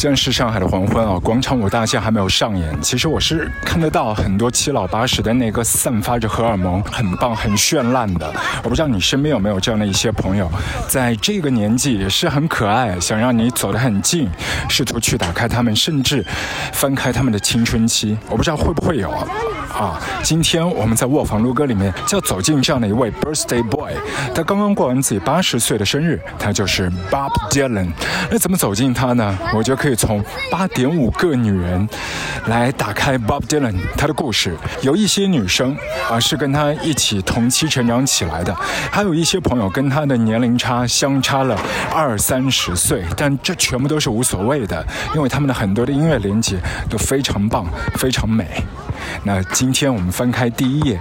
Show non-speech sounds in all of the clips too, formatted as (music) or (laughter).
现在是上海的黄昏啊，广场舞大戏还没有上演。其实我是看得到很多七老八十的那个散发着荷尔蒙、很棒、很绚烂的。我不知道你身边有没有这样的一些朋友，在这个年纪也是很可爱，想让你走得很近，试图去打开他们，甚至翻开他们的青春期。我不知道会不会有啊？今天我们在卧房录歌里面就要走进这样的一位 birthday boy，他刚刚过完自己八十岁的生日，他就是 Bob Dylan。那怎么走进他呢？我觉得可以从八点五个女人来打开 Bob Dylan 他的故事。有一些女生啊是跟他一起同期成长起来的，还有一些朋友跟他的年龄差相差了二三十岁，但这全部都是无所谓的，因为他们的很多的音乐连接都非常棒，非常美。那今今天我们翻开第一页，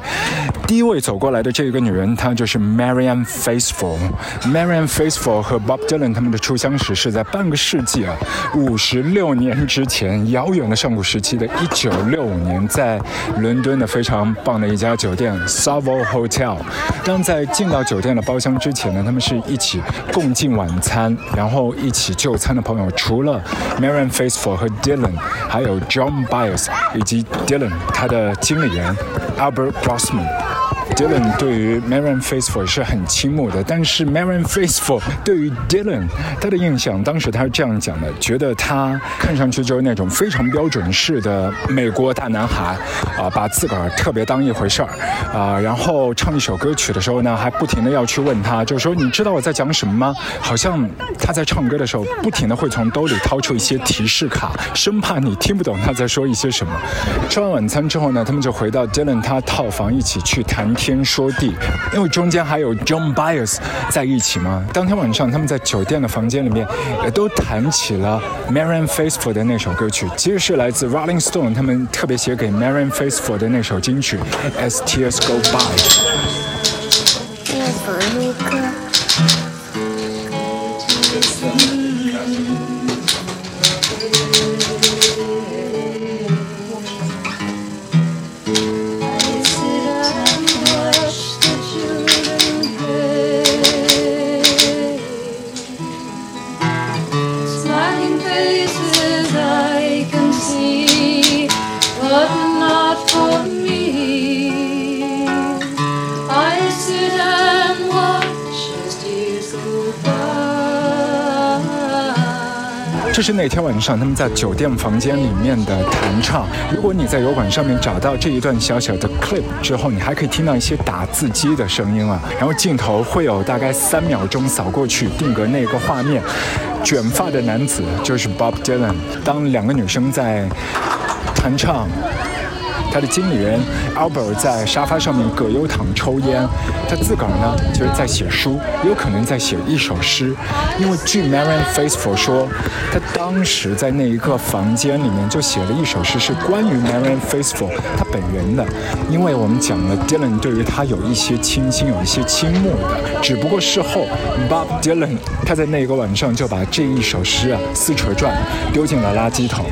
第一位走过来的这个女人，她就是 Marian Faithful。Marian Faithful 和 Bob Dylan 他们的初相识是在半个世纪啊，五十六年之前，遥远的上古时期的一九六五年，在伦敦的非常棒的一家酒店 Savoy Hotel。当在进到酒店的包厢之前呢，他们是一起共进晚餐，然后一起就餐的朋友，除了 Marian Faithful 和 Dylan，还有 John Bias 以及 Dylan。他的经理人 Albert Grossman。Dylan 对于 Marian Faithful 是很倾慕的，但是 Marian Faithful 对于 Dylan 他的印象，当时他是这样讲的：觉得他看上去就是那种非常标准式的美国大男孩，啊，把自个儿特别当一回事儿，啊，然后唱一首歌曲的时候呢，还不停的要去问他，就说你知道我在讲什么吗？好像他在唱歌的时候，不停的会从兜里掏出一些提示卡，生怕你听不懂他在说一些什么。吃完晚餐之后呢，他们就回到 Dylan 他套房一起去谈天。说地，因为中间还有 John Bias 在一起嘛。当天晚上，他们在酒店的房间里面，也都谈起了 Marianne Faithful 的那首歌曲，其实是来自 Rolling Stone 他们特别写给 Marianne Faithful 的那首金曲 As Tears Go By。这是那天晚上他们在酒店房间里面的弹唱。如果你在油管上面找到这一段小小的 clip 之后，你还可以听到一些打字机的声音了。然后镜头会有大概三秒钟扫过去，定格那个画面。卷发的男子就是 Bob Dylan。当两个女生在弹唱。他的经理人 Albert 在沙发上面葛优躺抽烟，他自个儿呢就是在写书，有可能在写一首诗。因为据 Marian Faithful 说，他当时在那一个房间里面就写了一首诗，是关于 Marian Faithfull 他本人的。因为我们讲了 Dylan 对于他有一些倾心，有一些倾慕的，只不过事后 Bob Dylan 他在那个晚上就把这一首诗啊撕扯转，丢进了垃圾桶。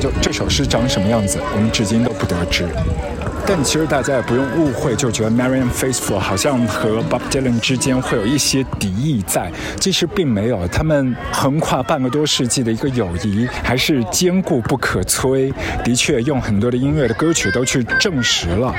就这首诗长什么样子，我们至今都不得。值。但其实大家也不用误会，就觉得 Marian Faithful 好像和 Bob Dylan 之间会有一些敌意在，其实并没有。他们横跨半个多世纪的一个友谊还是坚固不可摧。的确，用很多的音乐的歌曲都去证实了。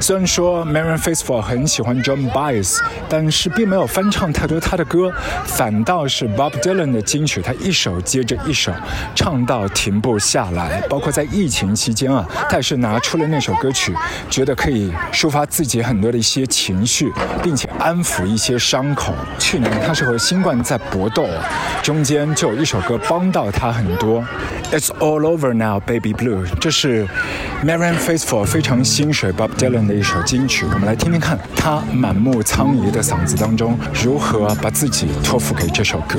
虽然说 Marian Faithful 很喜欢 John Baez，但是并没有翻唱太多他的歌，反倒是 Bob Dylan 的金曲，他一首接着一首唱到停不下来。包括在疫情期间啊，他也是拿出了那首歌曲。觉得可以抒发自己很多的一些情绪，并且安抚一些伤口。去年他是和新冠在搏斗，中间就有一首歌帮到他很多。It's all over now, baby blue。这是 Marian Faithful 非常心水 Bob Dylan 的一首金曲。我们来听听看他满目苍痍的嗓子当中如何把自己托付给这首歌。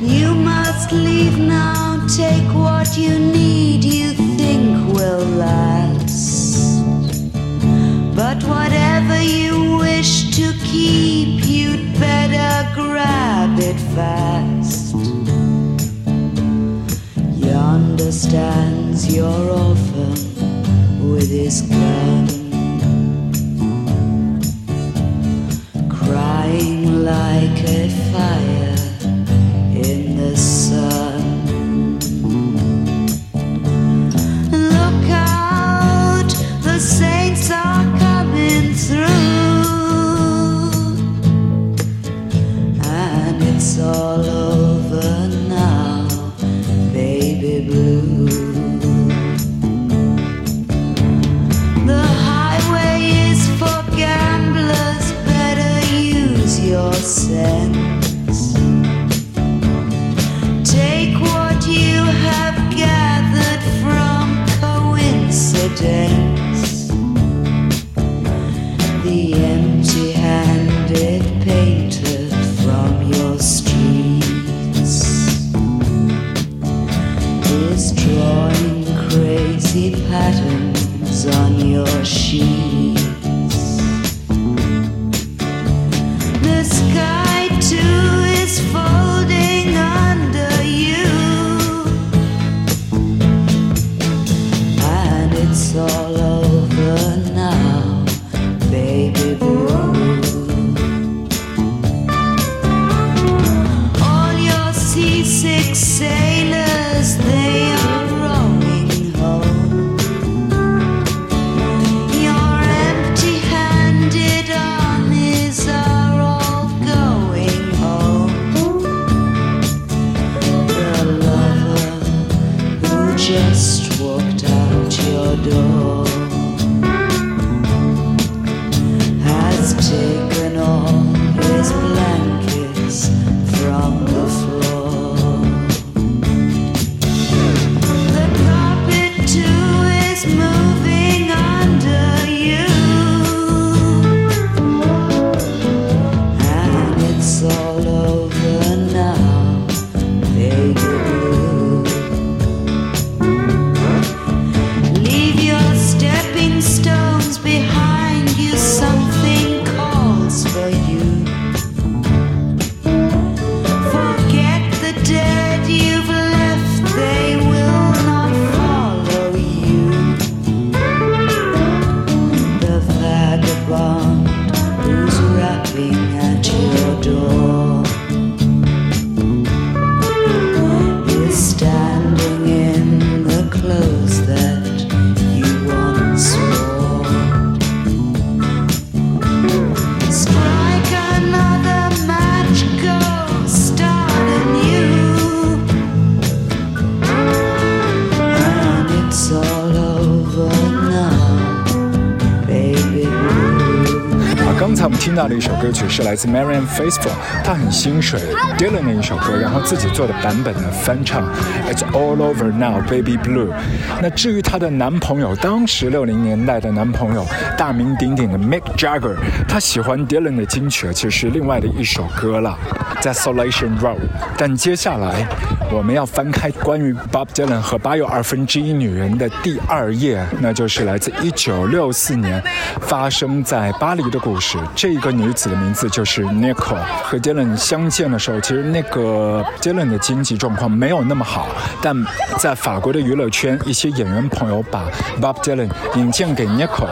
You must leave now, take what you need, you think will last. But whatever you wish to keep, you'd better grab it fast. Yonder stands your orphan with his gun, crying like a fire in the sun. all just walked out your door. 是来自 Marian Faithfull，她很心水 Dylan 的一首歌，然后自己做的版本的翻唱，It's All Over Now Baby Blue。那至于她的男朋友，当时六零年代的男朋友，大名鼎鼎的 Mick Jagger，他喜欢 Dylan 的金曲，其实是另外的一首歌了，在 Solation Road。但接下来我们要翻开关于 Bob Dylan 和八又二分之一女人的第二页，那就是来自一九六四年发生在巴黎的故事。这。个女子的名字就是 Nicole。和 Dylan 相见的时候，其实那个 Dylan 的经济状况没有那么好，但在法国的娱乐圈，一些演员朋友把 Bob Dylan 引荐给 Nicole，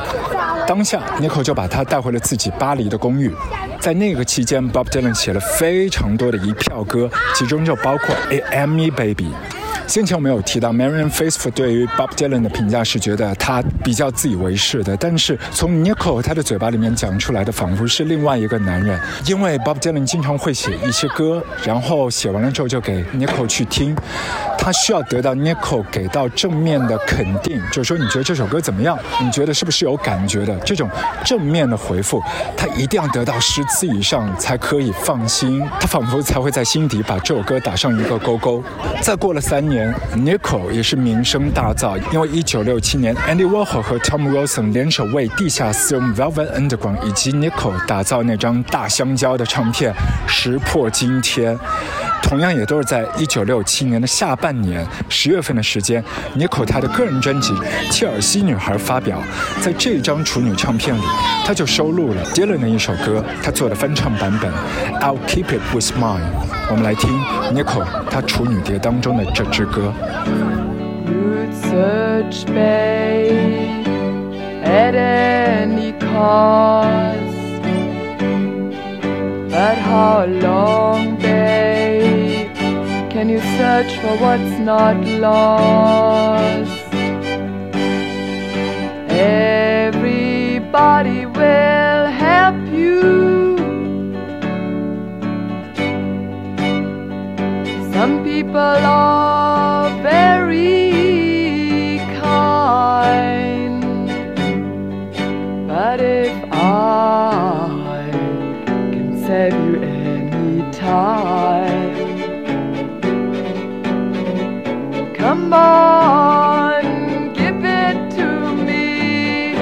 当下 Nicole 就把他带回了自己巴黎的公寓。在那个期间，Bob Dylan 写了非常多的一票歌，其中就包括 A M Me Baby。先前我们有提到，Marian Faithful 对于 Bob Dylan 的评价是觉得他比较自以为是的，但是从 Nicole 他的嘴巴里面讲出来的，仿佛是另外一个男人。因为 Bob Dylan 经常会写一些歌，然后写完了之后就给 Nicole 去听，他需要得到 Nico 给到正面的肯定，就是说你觉得这首歌怎么样？你觉得是不是有感觉的？这种正面的回复，他一定要得到十次以上才可以放心，他仿佛才会在心底把这首歌打上一个勾勾。再过了三年。，Nico 也是名声大噪，因为1967年，Andy Warhol 和 Tom Wilson 联手为地下丝绒 Velvet Underground 以及 Nico 打造那张大香蕉的唱片，石破惊天。同样也都是在1967年的下半年十月份的时间，Nicole 她的个人专辑《切尔西女孩》发表，在这张处女唱片里，她就收录了 Dylan 的一首歌，她做的翻唱版本《I'll Keep It With Mine》。我们来听 Nicole 她处女碟当中的这支歌。But how long, can you search for what's not lost? Everybody will help you. Some people are very kind, but if I can save you any time, on, give it to me.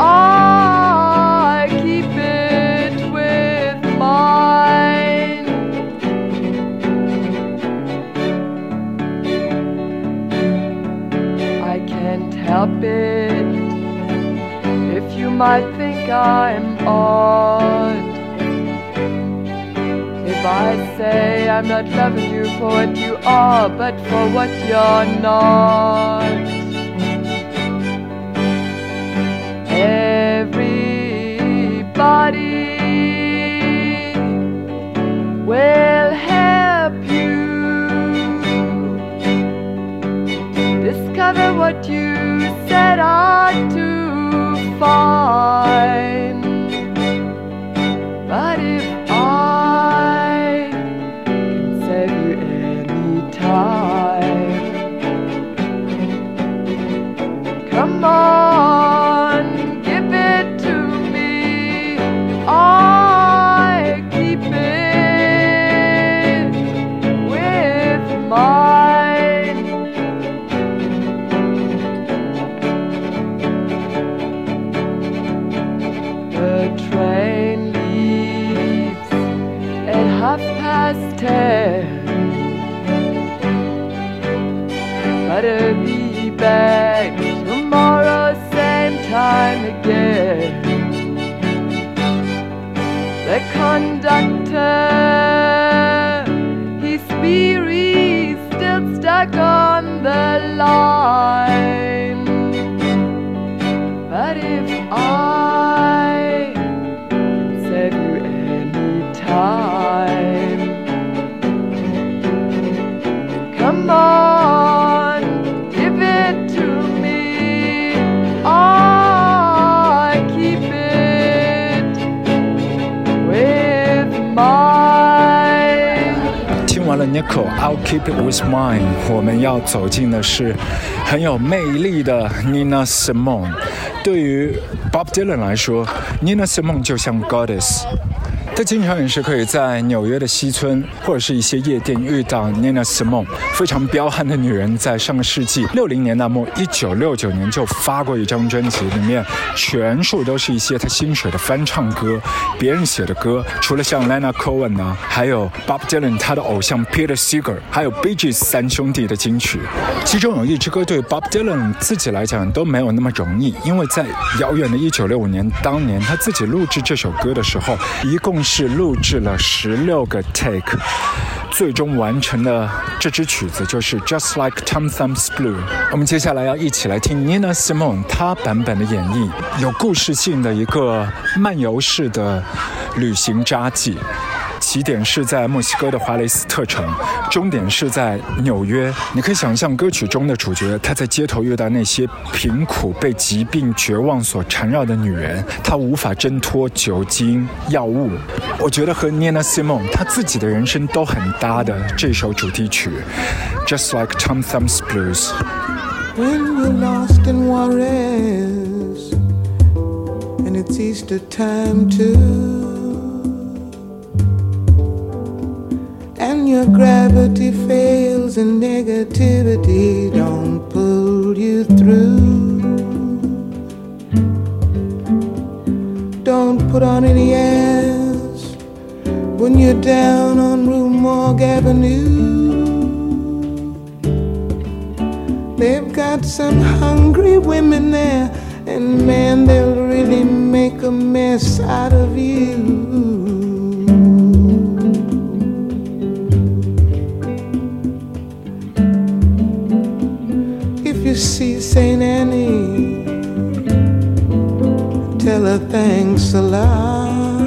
I keep it with mine. I can't help it if you might think I'm odd. If I say I'm not loving you for what you are, but for what you're not. Everybody will help you discover what you set out to find. But come I'll keep it with mine。我们要走进的是很有魅力的 Nina Simone。对于 Bob Dylan 来说，Nina Simone 就像 Goddess。他经常也是可以在纽约的西村或者是一些夜店遇到 Nina Simone，非常彪悍的女人，在上个世纪六零年代末，一九六九年就发过一张专辑，里面全数都是一些他新写的翻唱歌，别人写的歌，除了像 Lena Cohen 呢，还有 Bob Dylan 他的偶像 Peter Seeger，还有 Bee Gees 三兄弟的金曲，其中有一支歌对 Bob Dylan 自己来讲都没有那么容易，因为在遥远的一九六五年当年，他自己录制这首歌的时候，一共是录制了十六个 take，最终完成的这支曲子就是 Just Like Tom Thumb's Blue。我们接下来要一起来听 Nina Simone 她版本的演绎，有故事性的一个漫游式的旅行札记。起点是在墨西哥的华雷斯特城，终点是在纽约。你可以想象歌曲中的主角，他在街头遇到那些贫苦、被疾病、绝望所缠绕的女人，他无法挣脱酒精、药物。我觉得和 Nina Simone 她自己的人生都很搭的这首主题曲，Just Like Tom Thumb's Blues。When we're lost in Juarez and it's Easter time to and your gravity fails and negativity don't pull you through. Don't put on any airs when you're down on Rue Morgue Avenue. They've got some hungry women there, and man, they'll really make a mess out of you. St. Annie, tell her thanks a lot.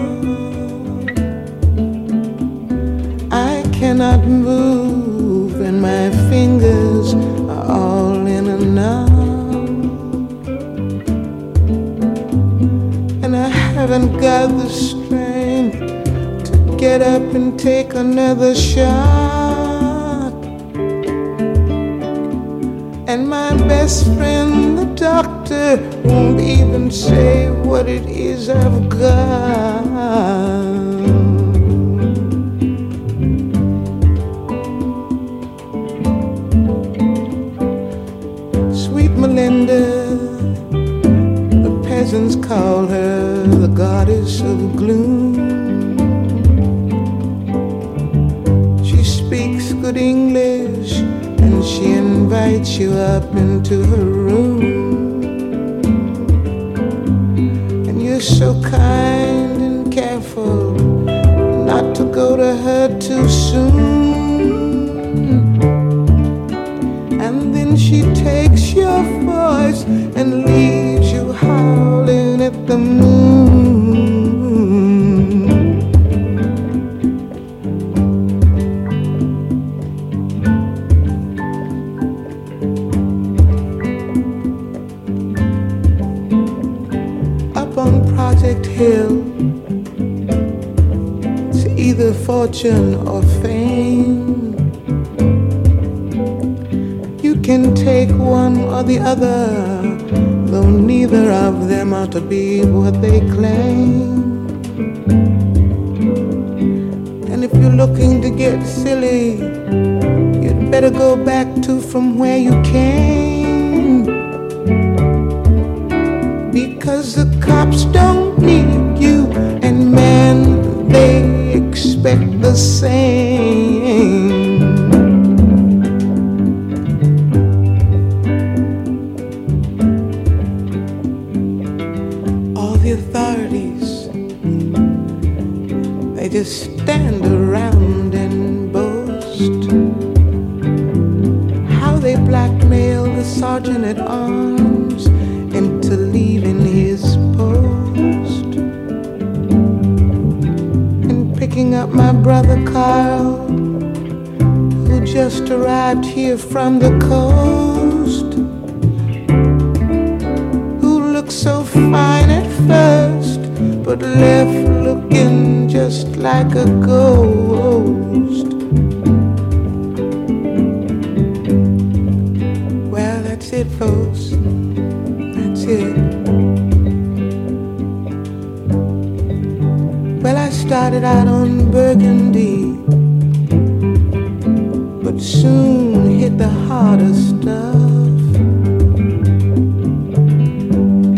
I cannot move, and my fingers are all in a knot. And I haven't got the strength to get up and take another shot. And my best friend, the doctor, won't even say what it is I've got. Sweet Melinda, the peasants call her the goddess of gloom. She speaks good English invites you up into her room. And you're so kind and careful not to go to her too soon. And then she takes your voice and leaves you howling at the moon. Fortune or fame. You can take one or the other, though neither of them are to be what they claim. And if you're looking to get silly, you'd better go back to from where you came. Because the cops don't the same. Brother Carl, who just arrived here from the coast who looked so fine at first, but left looking just like a ghost. Well, I started out on Burgundy, but soon hit the harder stuff.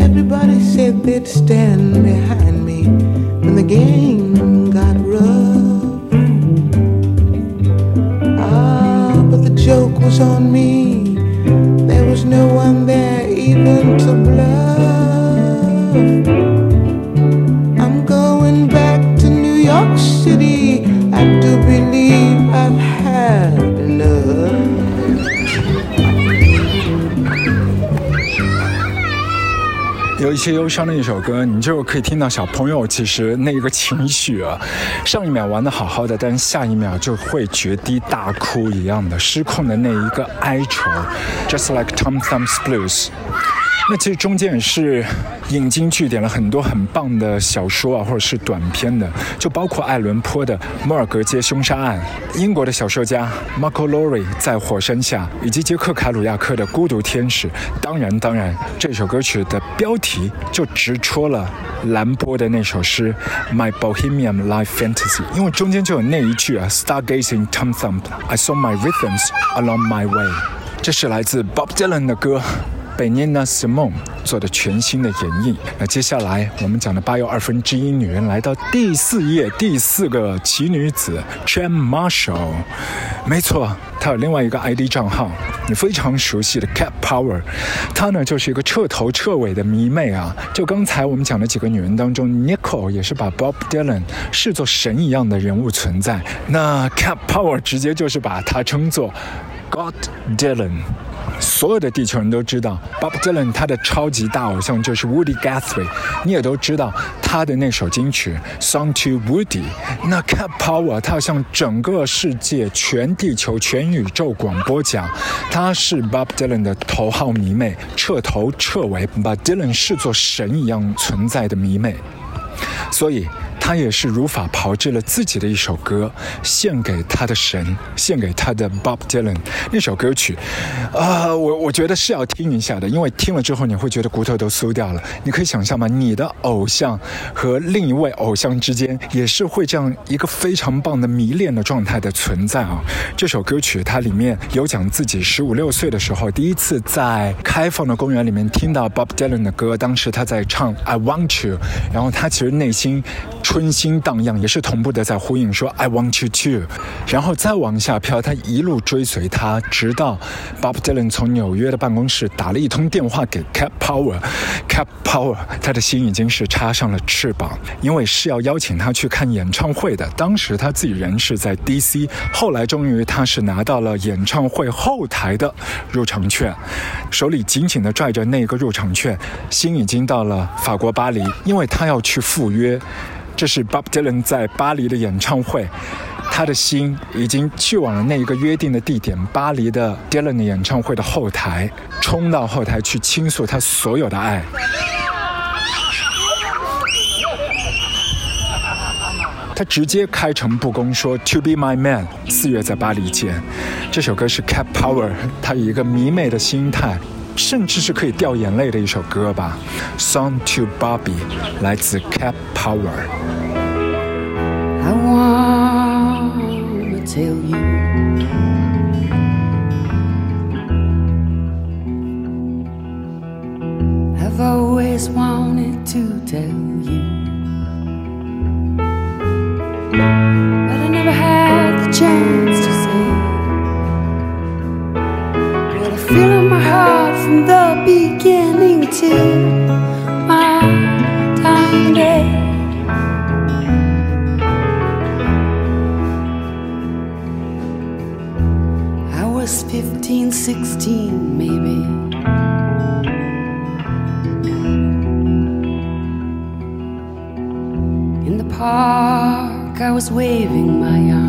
Everybody said they'd stand behind me when the game got rough. Ah, but the joke was on me. There was no one 一些忧伤的一首歌，你就可以听到小朋友其实那个情绪啊，上一秒玩的好好的，但是下一秒就会决堤大哭一样的失控的那一个哀愁，just like Tom Thumb's Blues。(laughs) 那其实中间也是引经据典了很多很棒的小说啊，或者是短片的，就包括爱伦坡的《摩尔格街凶杀案》，英国的小说家 Marco Lowry 在火山下，以及杰克凯鲁亚克的《孤独天使》。当然，当然，这首歌曲的标题就直戳了兰波的那首诗《My Bohemian Life Fantasy》，因为中间就有那一句啊，Stargazing Tom Thumb，I saw my rhythms along my way。这是来自 Bob Dylan 的歌。贝涅娜·西蒙做的全新的演绎。那接下来我们讲的八又二分之一女人来到第四页，第四个奇女子 Jan Marshall。没错，她有另外一个 ID 账号，你非常熟悉的 Cat Power。她呢就是一个彻头彻尾的迷妹啊。就刚才我们讲的几个女人当中，Nicole 也是把 Bob Dylan 视作神一样的人物存在。那 Cat Power 直接就是把她称作 God Dylan。所有的地球人都知道，Bob Dylan 他的超级大偶像就是 Woody Guthrie，你也都知道他的那首金曲《Song to Woody》。那 Cat Power 他向整个世界、全地球、全宇宙广播讲，他是 Bob Dylan 的头号迷妹，彻头彻尾把 Dylan 视作神一样存在的迷妹。所以他也是如法炮制了自己的一首歌，献给他的神，献给他的 Bob Dylan。那首歌曲，啊，我我觉得是要听一下的，因为听了之后你会觉得骨头都酥掉了。你可以想象吗？你的偶像和另一位偶像之间也是会这样一个非常棒的迷恋的状态的存在啊。这首歌曲它里面有讲自己十五六岁的时候第一次在开放的公园里面听到 Bob Dylan 的歌，当时他在唱 I Want You，然后他其实内心春心荡漾，也是同步的在呼应说 I Want You Too，然后再往下飘，他一路追随他，直到 Bob Dylan 从纽约的办公室打了一通电话给 Cap Power，Cap Power，他的心已经是插上了翅膀，因为是要邀请他去看演唱会的。当时他自己人是在 DC，后来终于他是拿到了演唱会后台的入场券，手里紧紧地拽着那个入场券，心已经到了法国巴黎，因为他要去赴约。这是 Bob Dylan 在巴黎的演唱会，他的心已经去往了那一个约定的地点——巴黎的 Dylan 的演唱会的后台，冲到后台去倾诉他所有的爱。他直接开诚布公说：“To be my man，四月在巴黎见。”这首歌是 Cap Power，他以一个迷妹的心态，甚至是可以掉眼泪的一首歌吧。Song to Bobby，来自 Cap Power。 I wanna tell you. I've always wanted to tell you. But I never had the chance 15, 16, maybe. In the park, I was waving my arms.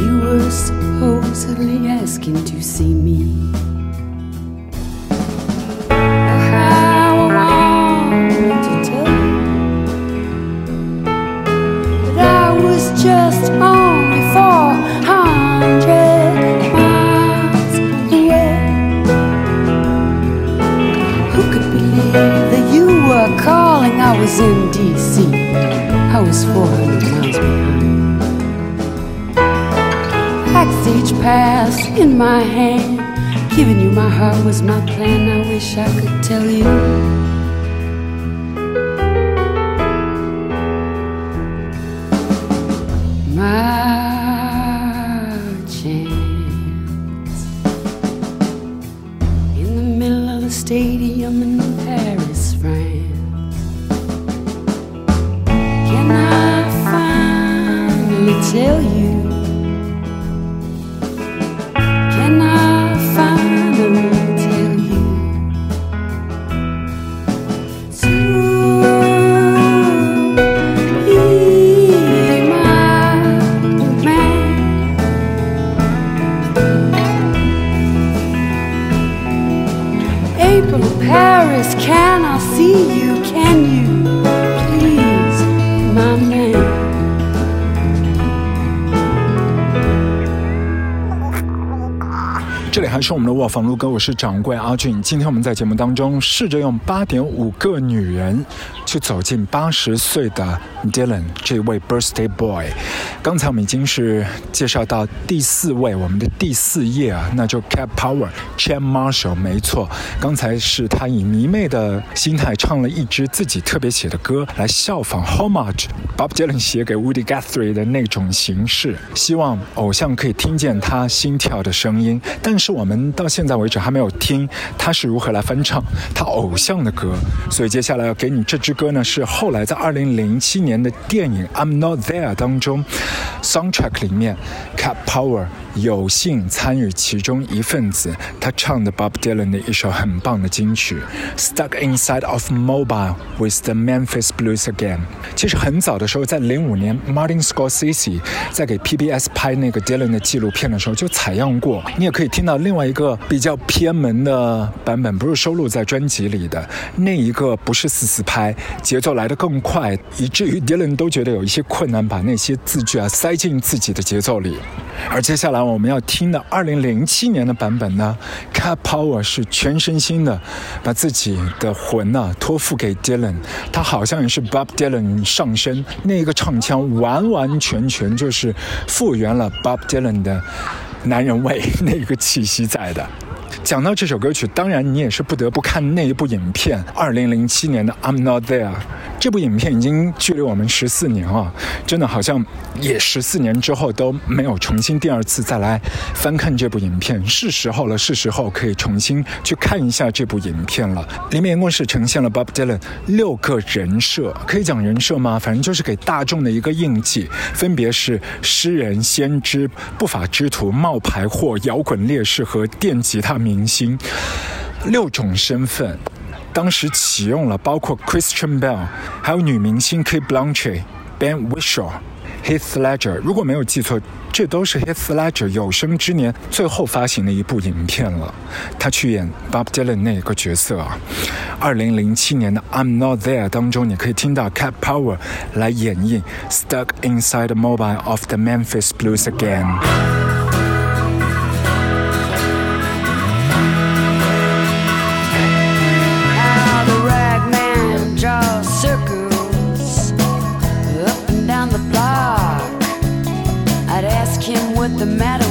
You were supposedly asking to see me. In my hand. Giving you my heart was my plan. I wish I could tell you. 房录歌，我是掌柜阿俊。今天我们在节目当中试着用八点五个女人去走进八十岁的 Dylan 这位 Birthday Boy。刚才我们已经是介绍到第四位，我们的第四页啊，那就 Cat Power Chan Marshall，没错，刚才是他以迷妹的心态唱了一支自己特别写的歌，来效仿 Homage Bob Dylan 写给 Woody Guthrie 的那种形式，希望偶像可以听见他心跳的声音，但是。我们到现在为止还没有听他是如何来翻唱他偶像的歌，所以接下来要给你这支歌呢，是后来在二零零七年的电影《I'm Not There》当中 soundtrack 里面 Cat Power。有幸参与其中一份子，他唱的 Bob Dylan 的一首很棒的金曲《Stuck Inside of Mobile with the Memphis Blues Again》。其实很早的时候，在零五年，Martin Scorsese 在给 PBS 拍那个 Dylan 的纪录片的时候就采样过。你也可以听到另外一个比较偏门的版本，不是收录在专辑里的那一个，不是四四拍，节奏来得更快，以至于 Dylan 都觉得有一些困难，把那些字句啊塞进自己的节奏里。而接下来我们要听的二零零七年的版本呢，Cat Power 是全身心的把自己的魂呢托付给 Dylan，他好像也是 Bob Dylan 上身，那个唱腔完完全全就是复原了 Bob Dylan 的男人味 (laughs) 那个气息在的。讲到这首歌曲，当然你也是不得不看那一部影片，二零零七年的 I'm Not There。这部影片已经距离我们十四年啊，真的好像也十四年之后都没有重新第二次再来翻看这部影片，是时候了，是时候可以重新去看一下这部影片了。里面一共是呈现了 Bob Dylan 六个人设，可以讲人设吗？反正就是给大众的一个印记，分别是诗人、先知、不法之徒、冒牌货、摇滚烈士和电吉他明星，六种身份。当时启用了包括 Christian Bell，还有女明星 Kate Blanchet、Ben Whishaw、Heath Ledger。如果没有记错，这都是 Heath Ledger 有生之年最后发行的一部影片了。他去演 Bob Dylan 那个角色啊。二零零七年的 I'm Not There 当中，你可以听到 Cat Power 来演绎 Stuck Inside the Mobile of the Memphis Blues Again。the matter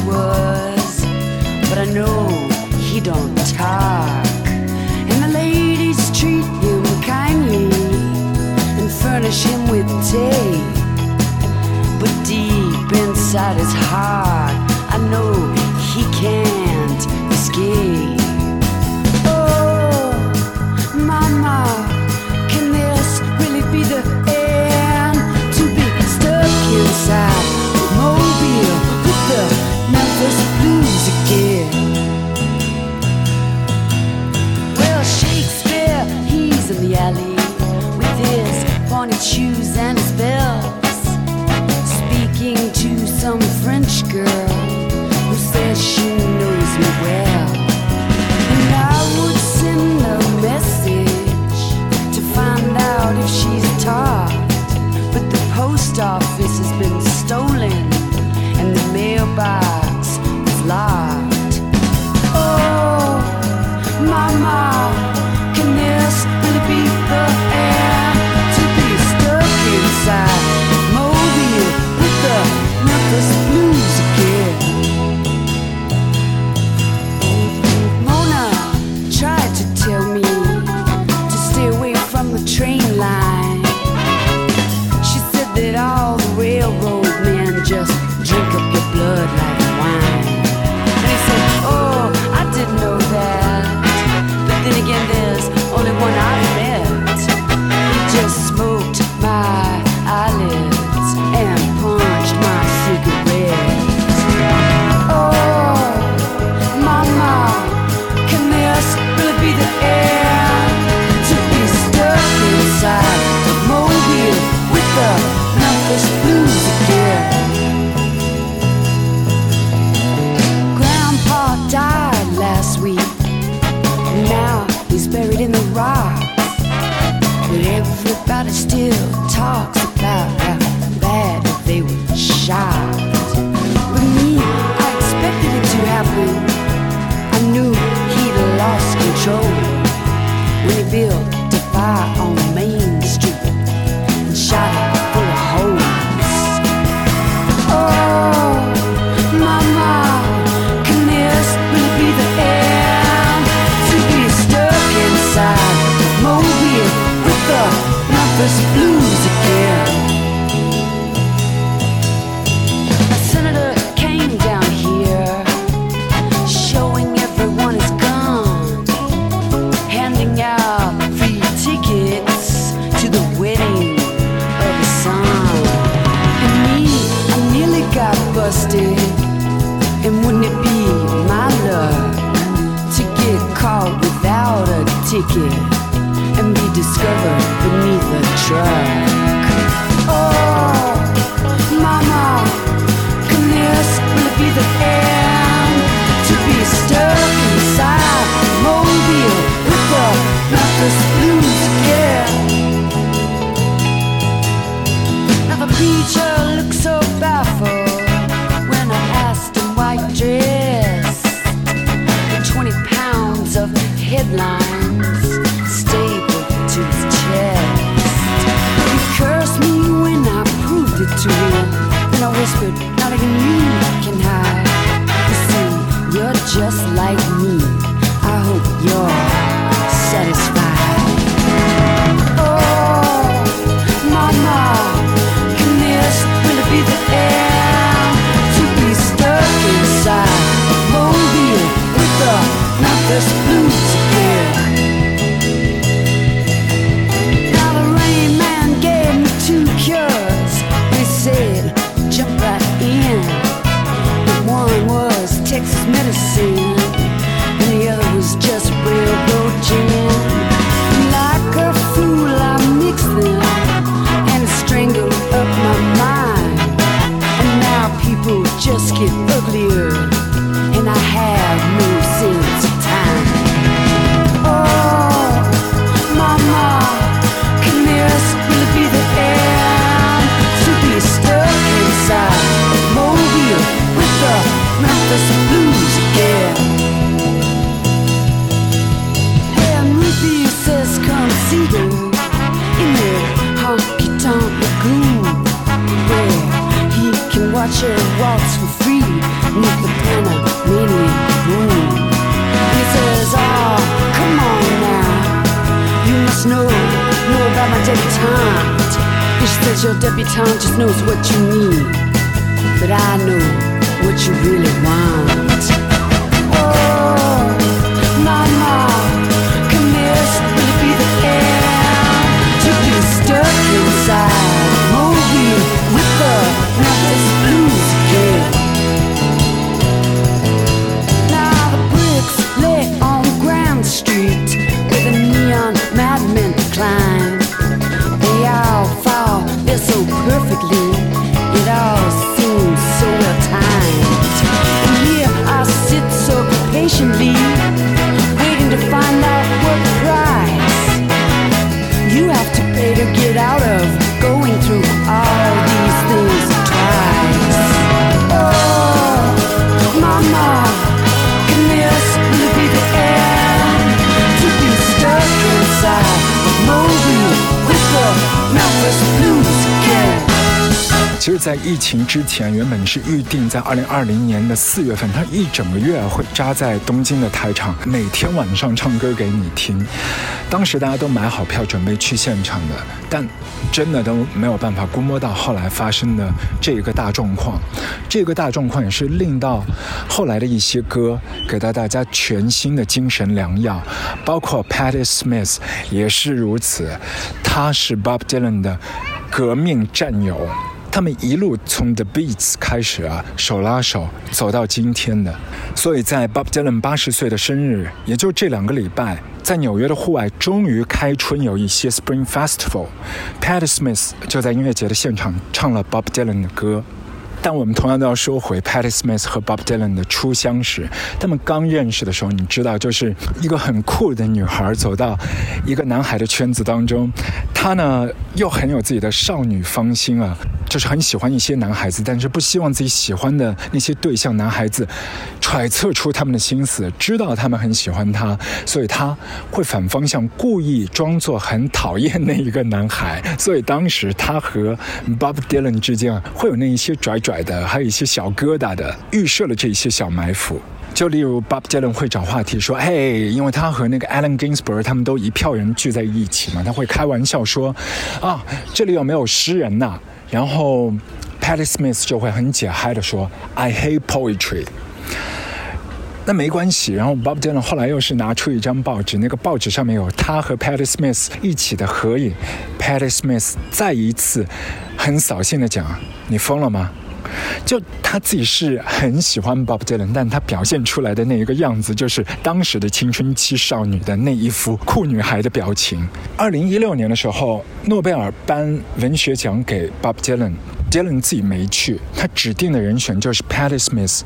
之前原本是预定在二零二零年的四月份，他一整个月会扎在东京的台场，每天晚上唱歌给你听。当时大家都买好票准备去现场的，但真的都没有办法估摸到后来发生的这一个大状况。这个大状况也是令到后来的一些歌给到大家全新的精神良药，包括 Patty Smith 也是如此，他是 Bob Dylan 的革命战友。他们一路从 The Beats 开始啊，手拉手走到今天的。所以在 Bob Dylan 八十岁的生日，也就这两个礼拜，在纽约的户外终于开春，有一些 Spring Festival。Pat Smith 就在音乐节的现场唱了 Bob Dylan 的歌。但我们同样都要说回 Patti Smith 和 Bob Dylan 的初相识。他们刚认识的时候，你知道，就是一个很酷的女孩走到一个男孩的圈子当中，她呢又很有自己的少女芳心啊，就是很喜欢一些男孩子，但是不希望自己喜欢的那些对象男孩子揣测出他们的心思，知道他们很喜欢他，所以他会反方向故意装作很讨厌那一个男孩。所以当时他和 Bob Dylan 之间啊，会有那一些拽拽的，还有一些小疙瘩的，预设了这些小埋伏。就例如 Bob Dylan 会找话题说：“嘿，因为他和那个 Allen Ginsberg 他们都一票人聚在一起嘛，他会开玩笑说：啊，这里有没有诗人呐、然后 Patti Smith 就会很解嗨的说：“I hate poetry。”那没关系，然后 Bob Dylan 后来又是拿出一张报纸，那个报纸上面有他和 Patti Smith 一起的合影。Patti Smith 再一次很扫兴的讲：“你疯了吗？”就他自己是很喜欢 Bob Dylan，但他表现出来的那一个样子，就是当时的青春期少女的那一副酷女孩的表情。二零一六年的时候，诺贝尔颁文学奖给 Bob Dylan。Dylan 自己没去，他指定的人选就是 Patti Smith。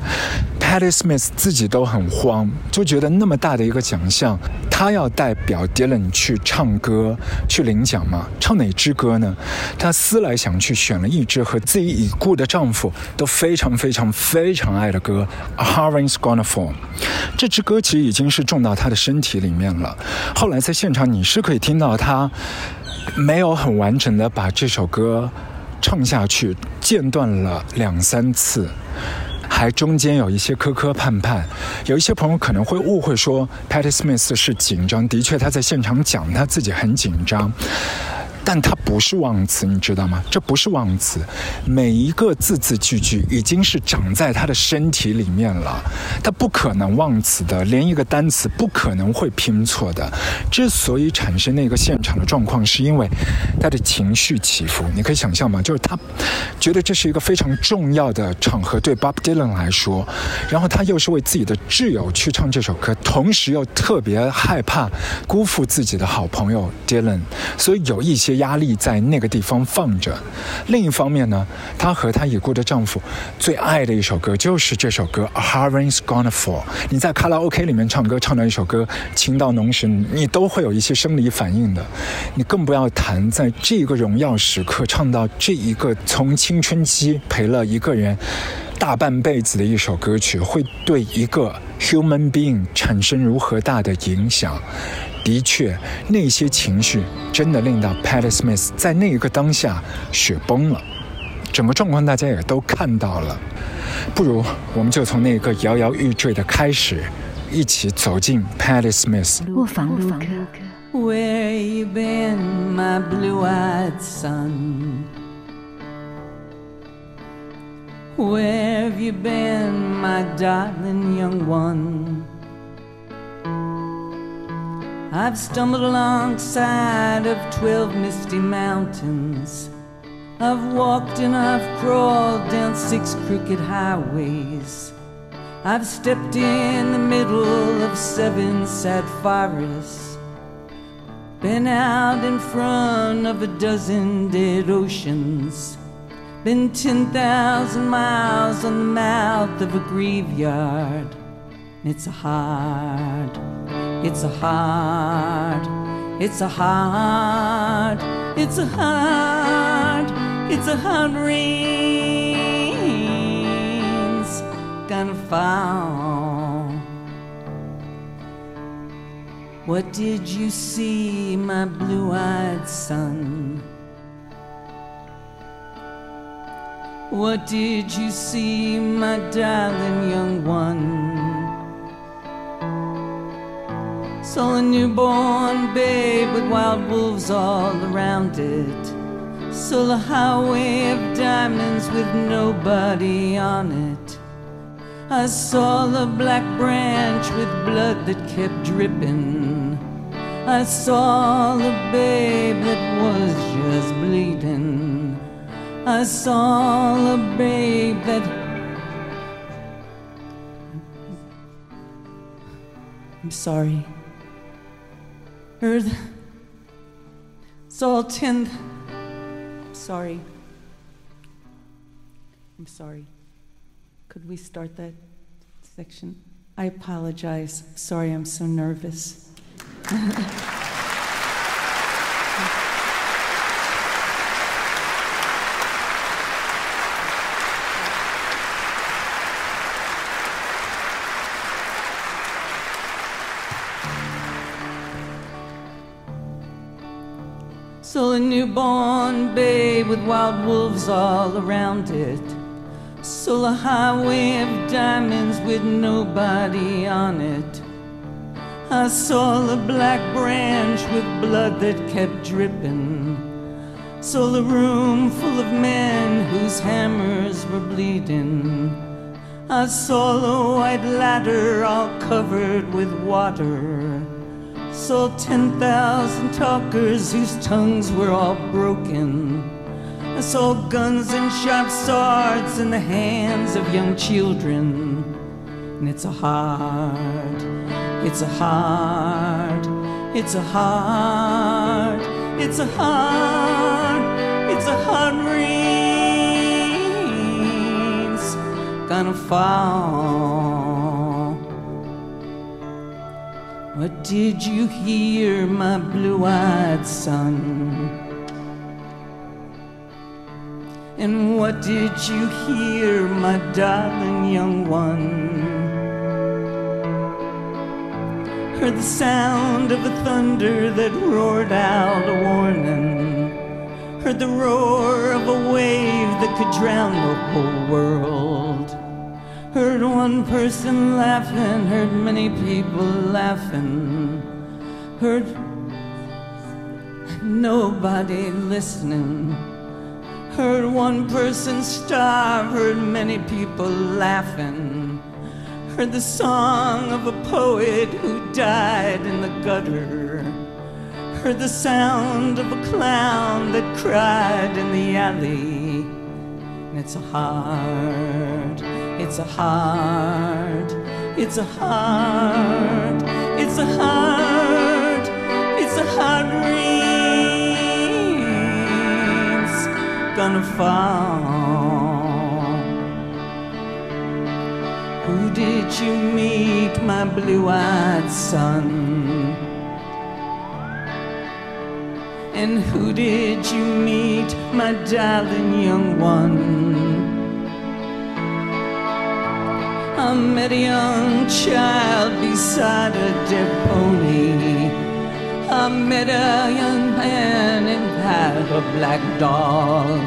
Patti Smith 自己都很慌，就觉得那么大的一个奖项，他要代表 Dylan 去唱歌、去领奖嘛？唱哪支歌呢？她思来想去，选了一支和自己已故的丈夫都非常非常非常爱的歌《A Rain's Gonna Fall》。这支歌其实已经是种到她的身体里面了。后来在现场，你是可以听到她没有很完整的把这首歌。唱下去，间断了两三次，还中间有一些磕磕绊绊。有一些朋友可能会误会说，Patti Smith 是紧张，的确他在现场讲他自己很紧张。但他不是忘词，你知道吗？这不是忘词，每一个字字句句已经是长在他的身体里面了，他不可能忘词的，连一个单词不可能会拼错的。之所以产生那个现场的状况，是因为他的情绪起伏。你可以想象吗？就是他觉得这是一个非常重要的场合，对 Bob Dylan 来说，然后他又是为自己的挚友去唱这首歌，同时又特别害怕辜负自己的好朋友 Dylan，所以有一些。压力在那个地方放着。另一方面呢，她和她已故的丈夫最爱的一首歌就是这首歌《A Rain's Gonna Fall》。你在卡拉 OK 里面唱歌，唱到一首歌情到浓时，你都会有一些生理反应的。你更不要谈在这个荣耀时刻唱到这一个从青春期陪了一个人大半辈子的一首歌曲，会对一个 human being 产生如何大的影响。的确，那些情绪真的令到 Patti Smith 在那一个当下雪崩了。整个状况大家也都看到了。不如我们就从那个摇摇欲坠的开始，一起走进 Patti Smith。卧房录歌。Where you been, my blue-eyed son? Where have you been, my darling young one? I've stumbled alongside of twelve misty mountains. I've walked and I've crawled down six crooked highways. I've stepped in the middle of seven sad forests. Been out in front of a dozen dead oceans. Been 10,000 miles on the mouth of a graveyard. It's a hard, it's a hard, it's a hard, it's a hard, it's a hard rain's gonna fall. What did you see, my blue eyed son? What did you see, my darling young one? Saw a newborn babe with wild wolves all around it. Saw a highway of diamonds with nobody on it. I saw the black branch with blood that kept dripping. I saw the babe that was just bleeding. I saw the babe that. I'm sorry. Earth. All ten. Sorry. I'm sorry. Could we start that section? I apologize. Sorry, I'm so nervous. (laughs) newborn babe with wild wolves all around it. So a highway of diamonds with nobody on it. I saw a black branch with blood that kept dripping. Saw a room full of men whose hammers were bleeding. I saw a white ladder all covered with water. Saw 10,000 talkers whose tongues were all broken. I saw guns and sharp swords in the hands of young children. And it's a hard, it's a hard, it's a hard, it's a hard, it's a hard rain's gonna fall. What did you hear, my blue eyed son? And what did you hear, my darling young one? Heard the sound of a thunder that roared out a warning. Heard the roar of a wave that could drown the whole world. Heard one person laughing, heard many people laughing. Heard nobody listening. Heard one person starve, heard many people laughing. Heard the song of a poet who died in the gutter. Heard the sound of a clown that cried in the alley. And it's a hard, it's a heart, it's a heart, it's a heart, it's a heart rain's gonna fall. Who did you meet, my blue-eyed son? And who did you meet, my darling young one? I met a young child beside a dead pony. I met a young man and had a black dog.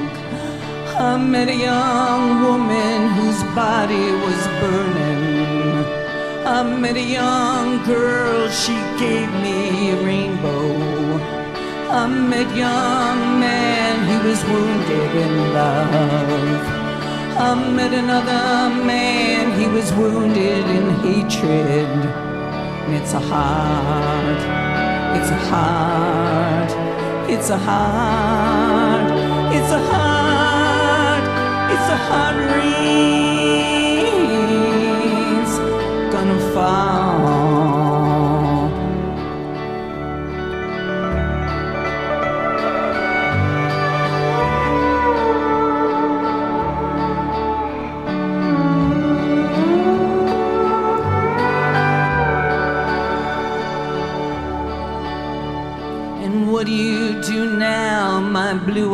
I met a young woman whose body was burning. I met a young girl, she gave me a rainbow. I met a young man, he was wounded in love. I met another man, he was wounded in hatred. And it's a heart, it's a heart, it's a heart, it's a hard,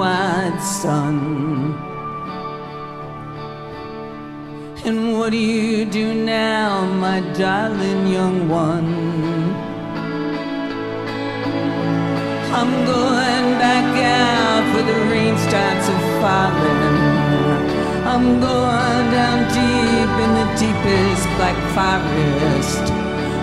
eyed son? And what do you do now, my darling young one? I'm going back out for the rain starts a falling. I'm going down deep in the deepest black forest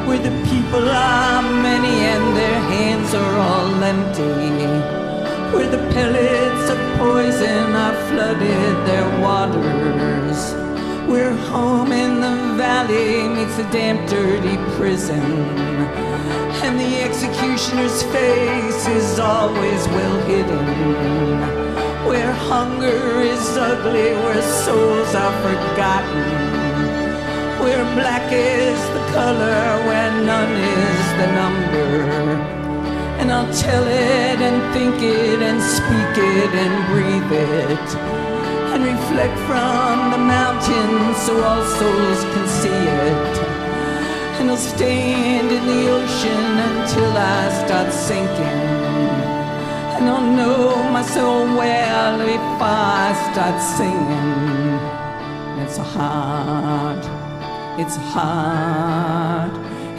where the people are many and their hands are all empty. Where the pellets of poison have flooded their waters. Where home in the valley meets a damp, dirty prison. And the executioner's face is always well hidden. Where hunger is ugly, where souls are forgotten where black is the color, where none is the number. And I'll tell it and think it and speak it and breathe it. and reflect from the mountains so all souls can see it. And I'll stand in the ocean until I start sinking. And I'll know my soul well if I start singing. It's hard, it's hard,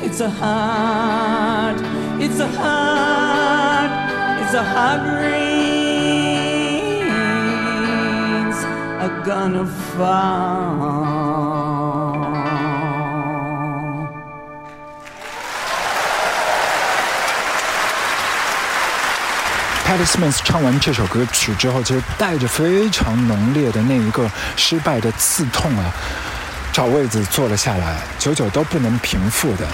it's a hard, it's a hard, it's a hard rain's are gonna fall. Patti Smith 唱完这首歌曲之后，其实带着非常浓烈的那一个失败的刺痛啊，找位子坐了下来，久久都不能平复的。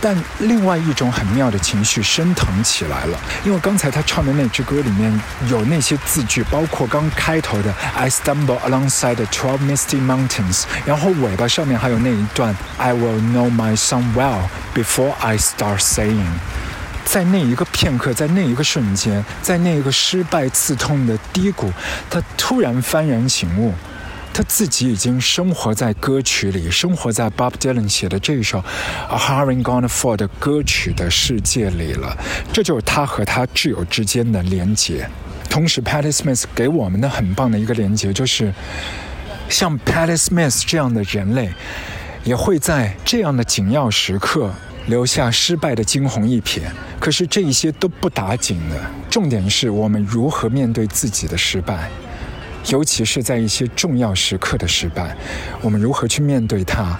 但另外一种很妙的情绪升腾起来了，因为刚才他唱的那支歌里面有那些字句，包括刚开头的 "I stumble alongside the twelve misty mountains"，然后尾巴上面还有那一段 "I will know my song well before I start saying"。在那一个片刻，在那一个瞬间，在那一个失败刺痛的低谷，他突然幡然醒悟，他自己已经生活在歌曲里，生活在 Bob Dylan 写的这首《A Hurry Gonna Fall》的歌曲的世界里了。这就是他和他挚友之间的连结。同时，Patti Smith 给我们的很棒的一个连结，就是像 Patti Smith 这样的人类，也会在这样的紧要时刻。留下失败的惊鸿一瞥，可是这一些都不打紧的。重点是我们如何面对自己的失败，尤其是在一些重要时刻的失败，我们如何去面对它。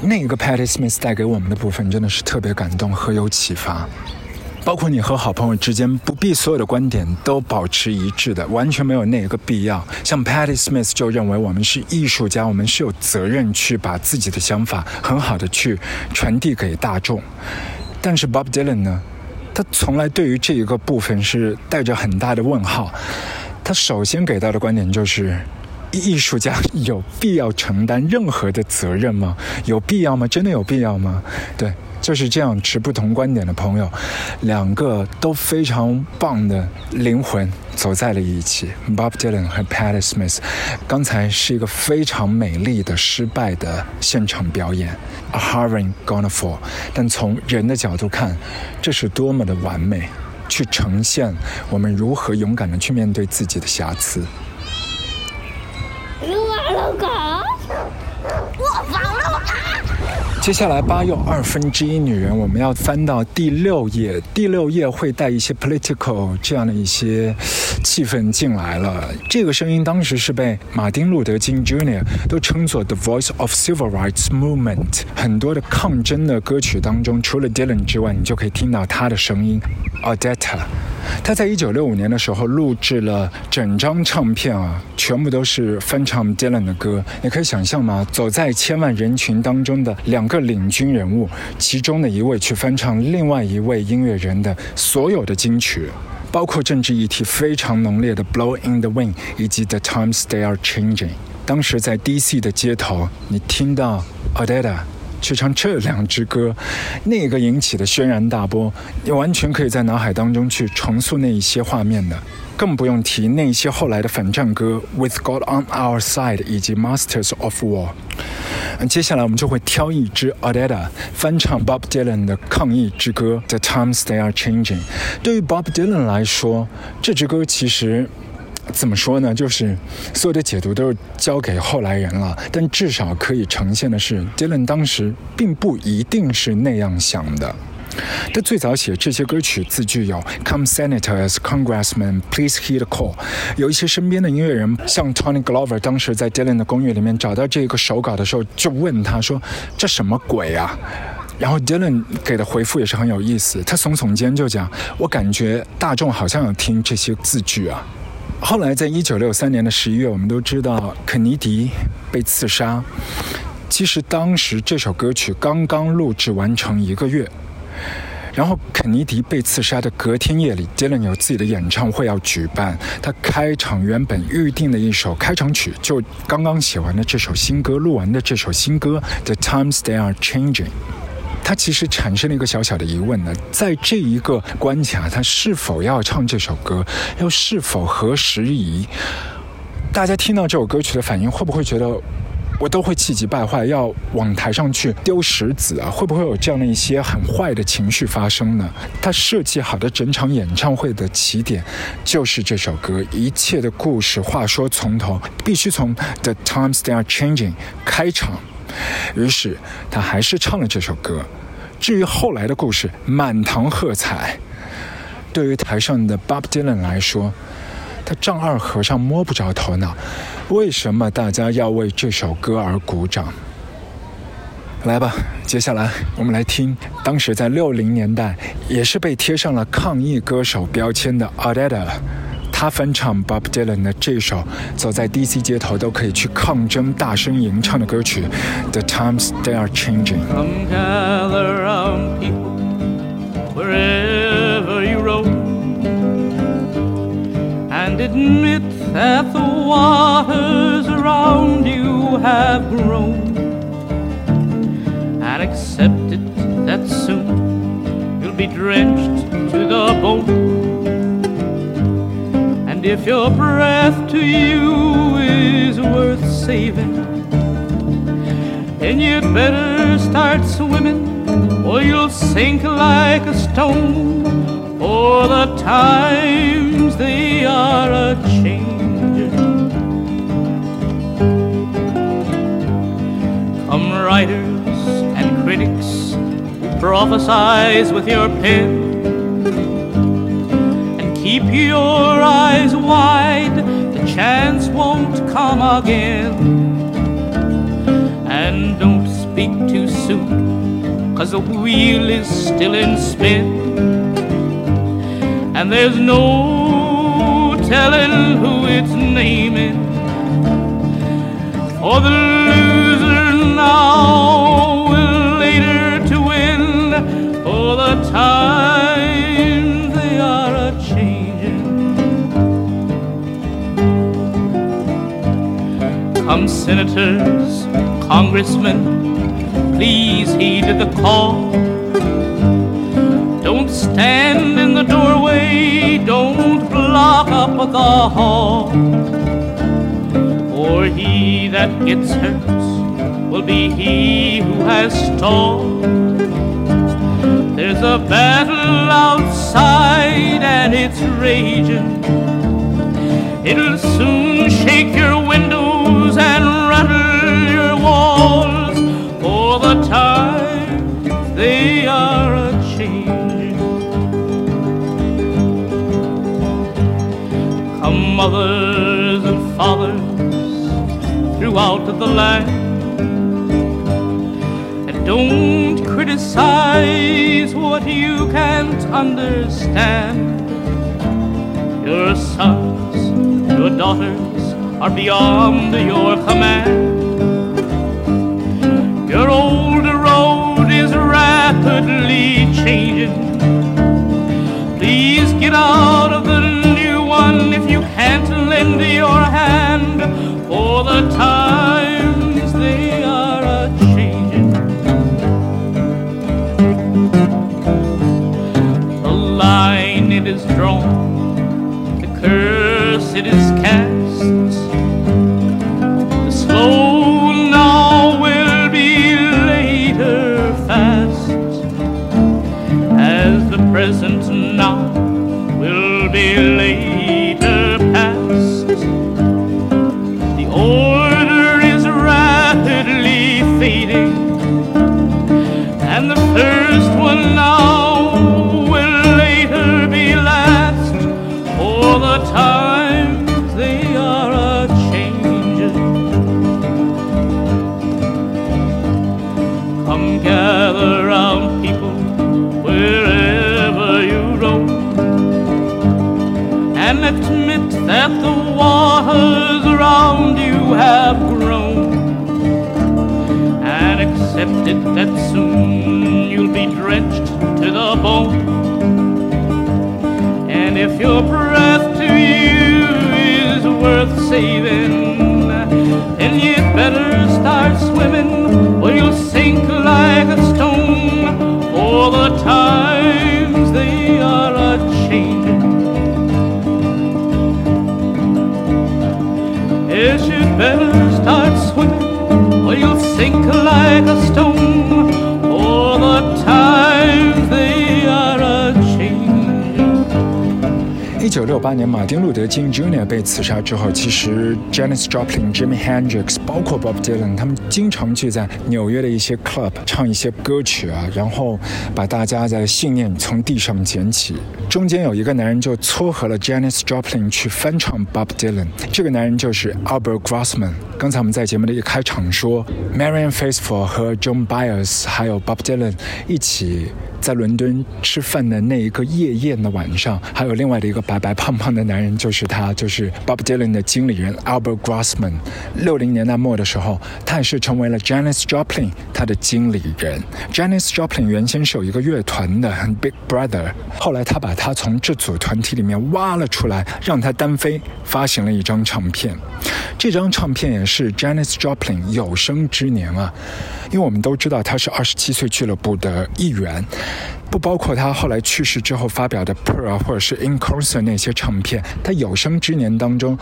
那个 Patti Smith 带给我们的部分真的是特别感动和有启发。包括你和好朋友之间，不必所有的观点都保持一致的，完全没有那个必要。像 Patti Smith 就认为我们是艺术家，我们是有责任去把自己的想法很好的去传递给大众。但是 Bob Dylan 呢，他从来对于这一个部分是带着很大的问号。首先给到的观点就是，艺术家有必要承担任何的责任吗？有必要吗？真的有必要吗？对。就是这样持不同观点的朋友，两个都非常棒的灵魂走在了一起。Bob Dylan 和 Patti Smith，刚才是一个非常美丽的失败的现场表演，A Hurry Gonna Fall。但从人的角度看，这是多么的完美，去呈现我们如何勇敢的去面对自己的瑕疵。接下来八又二分之一女人，我们要翻到第六页。第六页会带一些 political 这样的一些气氛进来了。这个声音当时是被马丁路德金 ·Junior 都称作 The Voice of Civil Rights Movement。很多的抗争的歌曲当中，除了 Dylan 之外，你就可以听到他的声音。Odetta，他在一九六五年的时候录制了整张唱片啊，全部都是翻唱 Dylan 的歌。你可以想象吗？走在千万人群当中的两个领军人物，其中的一位去翻唱另外一位音乐人的所有的金曲，包括政治议题非常浓烈的《Blow in the Wind》以及《The Times They Are Changing》。当时在 DC 的街头，你听到 Odetta。去唱这两支歌，那个引起的轩然大波，你完全可以在脑海当中去重塑那一些画面的，更不用提那些后来的反战歌《With God on Our Side》以及《Masters of War》。接下来我们就会挑一支 Odetta 翻唱 Bob Dylan 的抗议之歌《The Times They Are Changing》。对于 Bob Dylan 来说，这支歌其实。怎么说呢？就是所有的解读都是交给后来人了，但至少可以呈现的是，Dylan 当时并不一定是那样想的。他最早写这些歌曲字句有 “Come senators, congressmen, please heed the call”。有一些身边的音乐人，像 Tony Glover，当时在 Dylan 的公寓里面找到这个手稿的时候，就问他说：“这什么鬼啊？”然后 Dylan 给的回复也是很有意思，他耸耸肩就讲：“我感觉大众好像有听这些字句啊。”后来，在一九六三年的十一月，我们都知道肯尼迪被刺杀。其实当时这首歌曲刚刚录制完成一个月，然后肯尼迪被刺杀的隔天夜里，Dylan 有自己的演唱会要举办。他开场原本预定的一首开场曲，就刚刚写完的这首新歌，录完的这首新歌《The Times They Are Changing》。他其实产生了一个小小的疑问呢，在这一个关卡，他是否要唱这首歌，又是否合时宜？大家听到这首歌曲的反应，会不会觉得我都会气急败坏，要往台上去丢石子啊？会不会有这样的一些很坏的情绪发生呢？他设计好的整场演唱会的起点就是这首歌，一切的故事，话说从头，必须从 The Times They Are Changing 开场。于是他还是唱了这首歌。至于后来的故事，满堂喝彩。对于台上的 Bob Dylan 来说，他丈二和尚摸不着头脑，为什么大家要为这首歌而鼓掌？来吧，接下来我们来听当时在六零年代也是被贴上了抗议歌手标签的 Odetta，他翻唱 Bob Dylan 的这首走在 DC 街头都可以去抗争、大声吟唱的歌曲《The Times They Are Changing》。And admit that the waters around you have grown and accept it that soon you'll be drenched to the bone. And if your breath to you is worth saving, then you'd better start swimming or you'll sink like a stone. For the times they are a changing. Come writers and critics prophesize with your pen. And keep your eyes wide, the chance won't come again. And don't speak too soon, cause the wheel is still in spin. And there's no telling who it's naming. For the loser now will later to win. For the times they are a changing. Come senators, congressmen, please heed the call. Stand in the doorway, don't block up the hall. For he that gets hurt will be he who has stalled. There's a battle outside and it's raging. It'll soon shake your windows and rattle your walls. For the times they are mothers and fathers throughout the land. And don't criticize what you can't understand. Your sons, your daughters are beyond your command. Your old road is rapidly changing. Please get out of lend your hand. For the times they are a changing. The line it is drawn, the curse it is cast. Come gather round people wherever you roam and admit that the waters around you have grown and accept it that soon you'll be drenched to the bone. And if your breath to you is worth saving, then you'd better start swimming or you'll better start swimming or you'll sink like a stone. For the times they are a changing. 一九六八年，马丁·路德·金 Jr. 被刺杀之后，其实 Janis Joplin、Jimi Hendrix，包括 Bob Dylan，他们经常聚在纽约的一些 club 唱一些歌曲啊，然后把大家的信念从地上捡起。中间有一个男人就撮合了 Janis Joplin 去翻唱 Bob Dylan，这个男人就是 Albert Grossman。刚才我们在节目的一开场说，Marian Faithful 和 John Byers 还有 Bob Dylan 一起。在伦敦吃饭的那一个夜宴的晚上，还有另外的一个白白胖胖的男人，就是他，就是 Bob Dylan 的经理人 Albert Grossman。六零年代末的时候，他也是成为了 Janis Joplin 他的经理人。Janis Joplin 原先是有一个乐团的 Big Brother，后来他把他从这组团体里面挖了出来，让他单飞，发行了一张唱片。这张唱片也是 Janis Joplin 有生之年啊，因为我们都知道他是二十七岁俱乐部的一员。不包括他后来去世之后发表的《Pearl》或者是《In Concert》那些唱片，他有生之年当中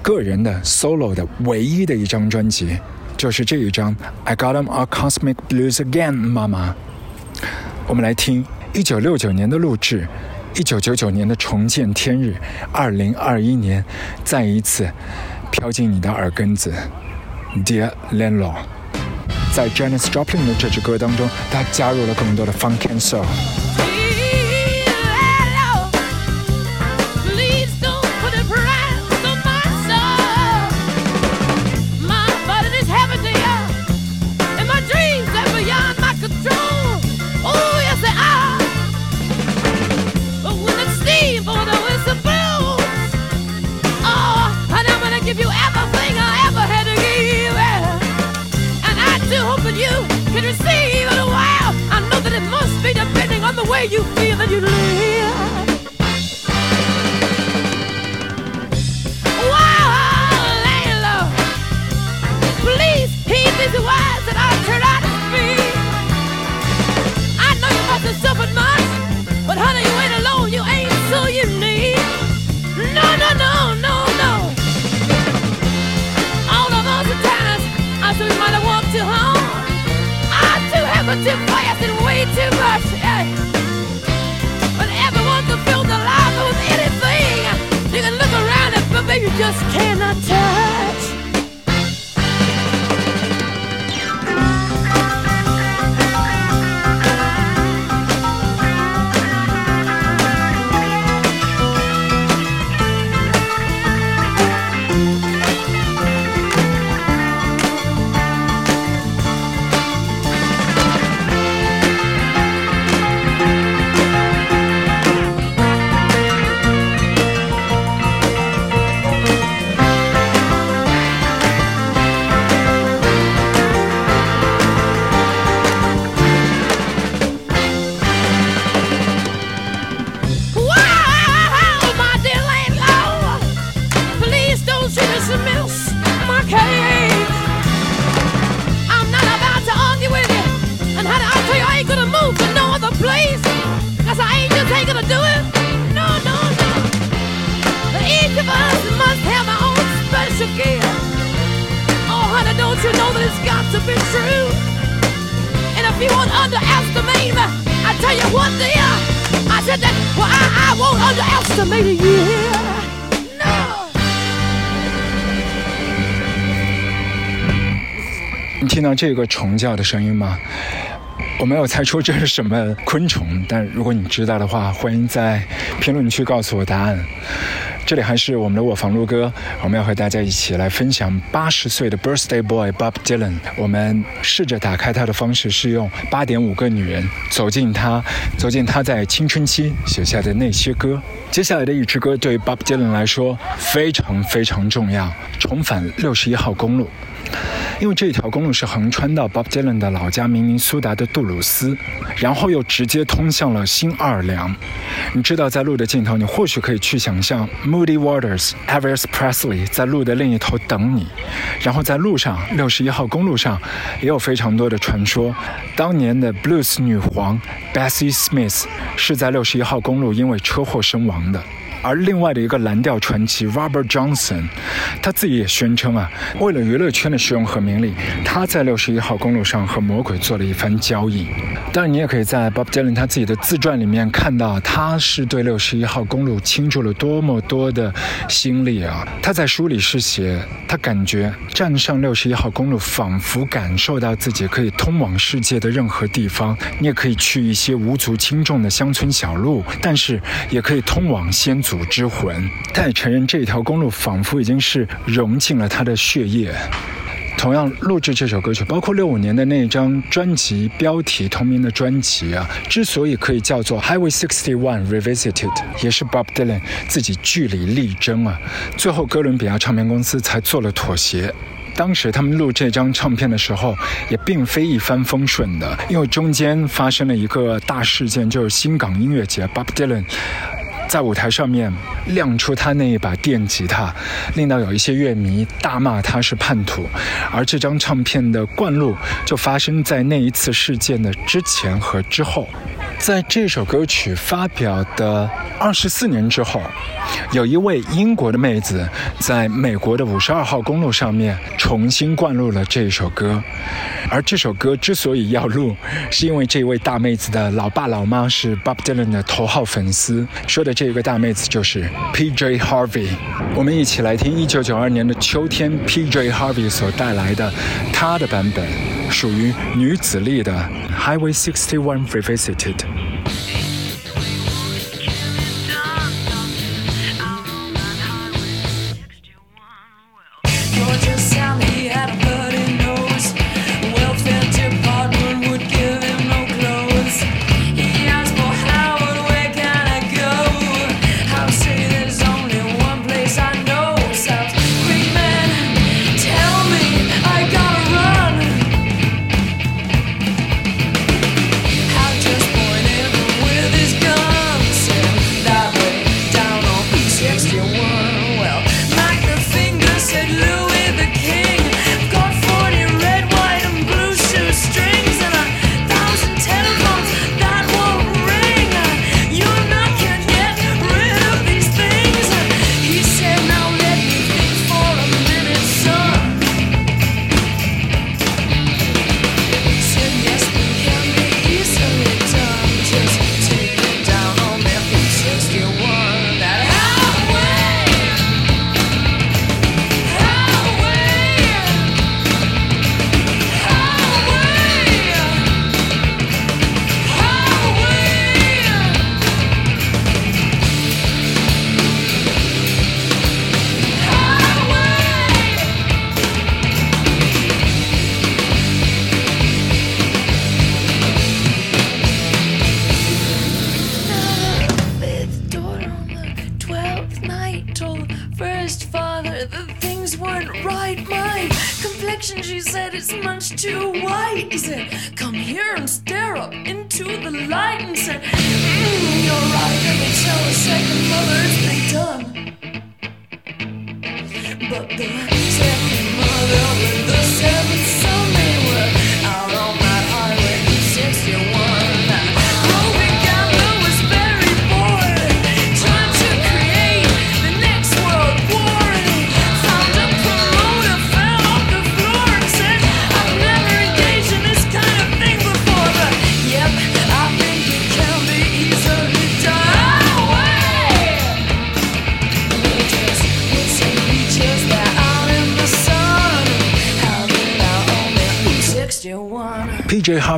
个人的 solo 的唯一的一张专辑，就是这一张《I Got Him a Cosmic Blues Again》，妈妈。我们来听一九六九年的录制，一九九九年的重见天日，二零二一年再一次飘进你的耳根子，《Dear l e n l o》。在 j a n i c e Joplin 的这支歌当中，他加入了更多的 funk and soul。Way you feel that you live. Wow, landlord, please heed these words that I turn out to speak. I know you must have suffered much, but honey, you ain't alone. You ain't so unique. No, no, no, no, no. All of those times I thought you might have walked too home. I too have but too fast and way too much. Just cannot touch. It's got to be true? And if you won't underestimate me, I tell you what, dear, I said that, well, I, I won't underestimate you. No. 你听到这个虫叫的声音吗？我没有猜出这是什么昆虫，但如果你知道的话，欢迎在评论区告诉我答案。这里还是我们的我房路哥，我们要和大家一起来分享八十岁的 Birthday Boy Bob Dylan。我们试着打开他的方式是用八点五个女人走进他，走进他在青春期写下的那些歌。接下来的一支歌对 Bob Dylan 来说非常非常重要，《重返六十一号公路》。因为这条公路是横穿到 Bob Dylan 的老家明尼苏达的杜鲁斯，然后又直接通向了新奥尔良。你知道，在路的尽头，你或许可以去想象 Moody Waters、Elvis Presley 在路的另一头等你。然后在路上，六十一号公路上也有非常多的传说。当年的 Blues 女皇 Bessie Smith 是在六十一号公路因为车祸身亡的。而另外的一个蓝调传奇 Robert Johnson，他自己也宣称啊，为了娱乐圈的使用和名利，他在六十一号公路上和魔鬼做了一番交易。当然，你也可以在 Bob Dylan 他自己的自传里面看到，他是对六十一号公路倾注了多么多的心力啊！他在书里是写，他感觉站上六十一号公路，仿佛感受到自己可以通往世界的任何地方。你也可以去一些无足轻重的乡村小路，但是也可以通往先祖之魂。他也承认这条公路仿佛已经是融进了他的血液。同样录制这首歌曲，包括六五年的那张专辑标题同名的专辑啊，之所以可以叫做 Highway 61 Revisited，也是 Bob Dylan 自己据理力争啊，最后哥伦比亚唱片公司才做了妥协。当时他们录这张唱片的时候，也并非一帆风顺的，因为中间发生了一个大事件，就是新港音乐节，Bob Dylan。在舞台上面亮出他那一把电吉他，令到有一些乐迷大骂他是叛徒，而这张唱片的灌录就发生在那一次事件的之前和之后。在这首歌曲发表的二十四年之后，有一位英国的妹子在美国的五十二号公路上面重新灌录了这首歌。而这首歌之所以要录，是因为这位大妹子的老爸老妈是 Bob Dylan 的头号粉丝。说的这个大妹子就是 P.J. Harvey。我们一起来听一九九二年的秋天，P.J. Harvey 所带来的她的版本，属于女子力的 Highway 61 Revisited。Much too white. He said, Come here and stare up into the light and said, mm, You're right, let me tell the second mother it's been done. But the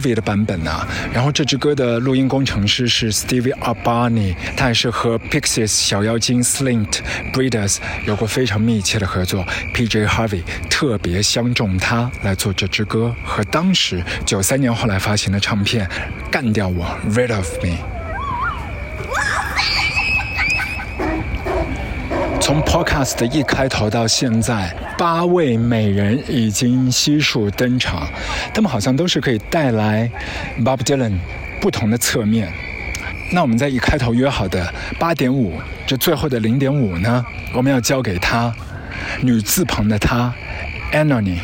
V 的版本啊，然后这支歌的录音工程师是 Stevie Albani，他也是和 Pixies 小妖精 Slint Breeders 有过非常密切的合作。P.J. Harvey 特别相中他来做这支歌，和当时九三年后来发行的唱片《干掉我 Rid of Me》。从 Podcast 一开头到现在，八位美人已经悉数登场，他们好像都是可以带来 Bob Dylan 不同的侧面。那我们在一开头约好的八点五，这最后的零点五呢，我们要交给他，女字旁的他，Anony。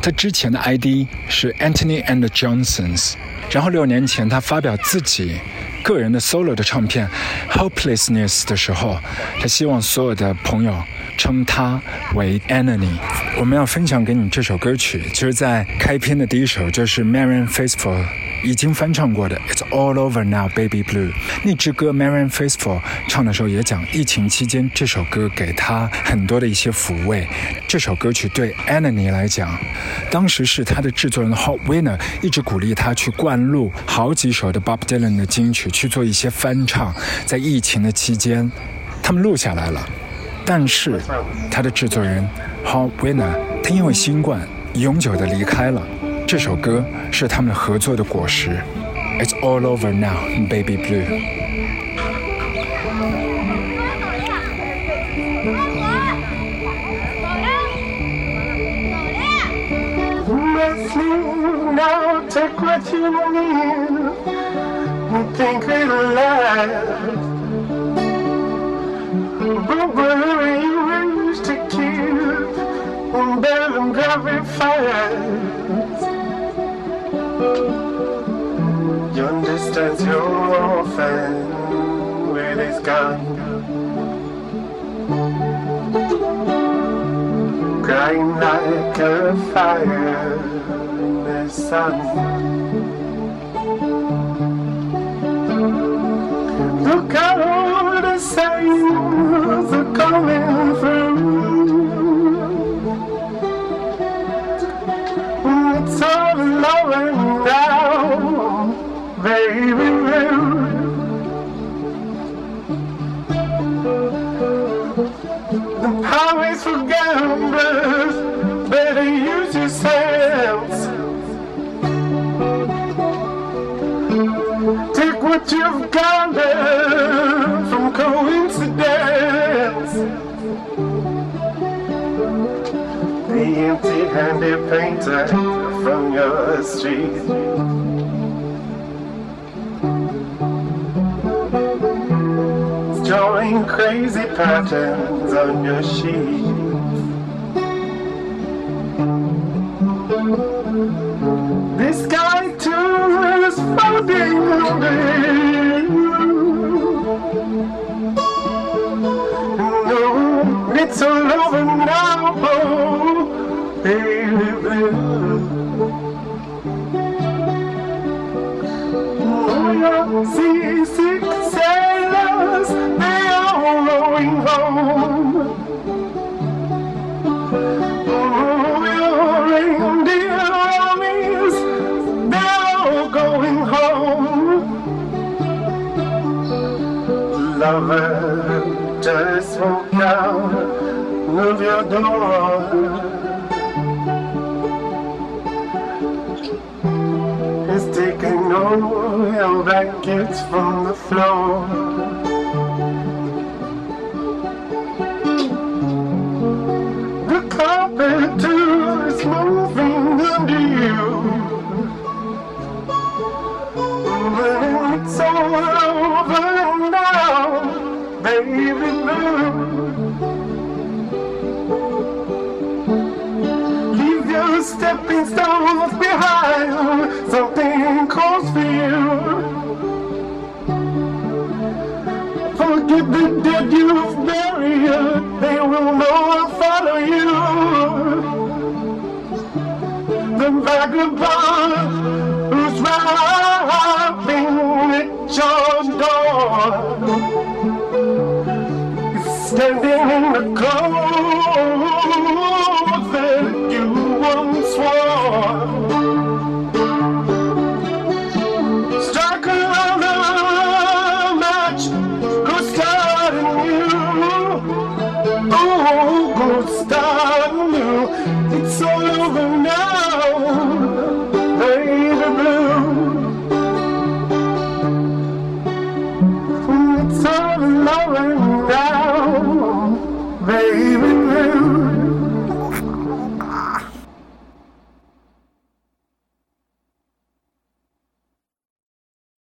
他之前的 ID 是 Anthony and Johnsons，然后六年前他发表自己个人的 solo 的唱片《Hopelessness》的时候，他希望所有的朋友称他为 Anony。我们要分享给你这首歌曲，就是在开篇的第一首，就是 Marian Faithful 已经翻唱过的《It's All Over Now, Baby Blue》。那支歌 Marian Faithful 唱的时候也讲，疫情期间这首歌给他很多的一些抚慰。这首歌曲对 Anony 来讲，当时是他的制作人 Hot Winner 一直鼓励他去灌录好几首的 Bob Dylan 的金曲，去做一些翻唱在疫情的期间他们录下来了。但是他的制作人 howwinner 他因为新冠永久的离开了。这首歌是他们合作的果实。It's all over now baby blue and think it'll last. But whatever you used to keep, and better than very fast. You understand your orphan with his gun. crying like a fire in the sun. Look at all the signs are coming through. It's all over now, baby. The highways for gamblers, You've gathered from coincidence. The empty-handed painter from your street. Drawing crazy patterns on your sheet. No, it's all over now, out of your door. It's taking all your blankets from the floor.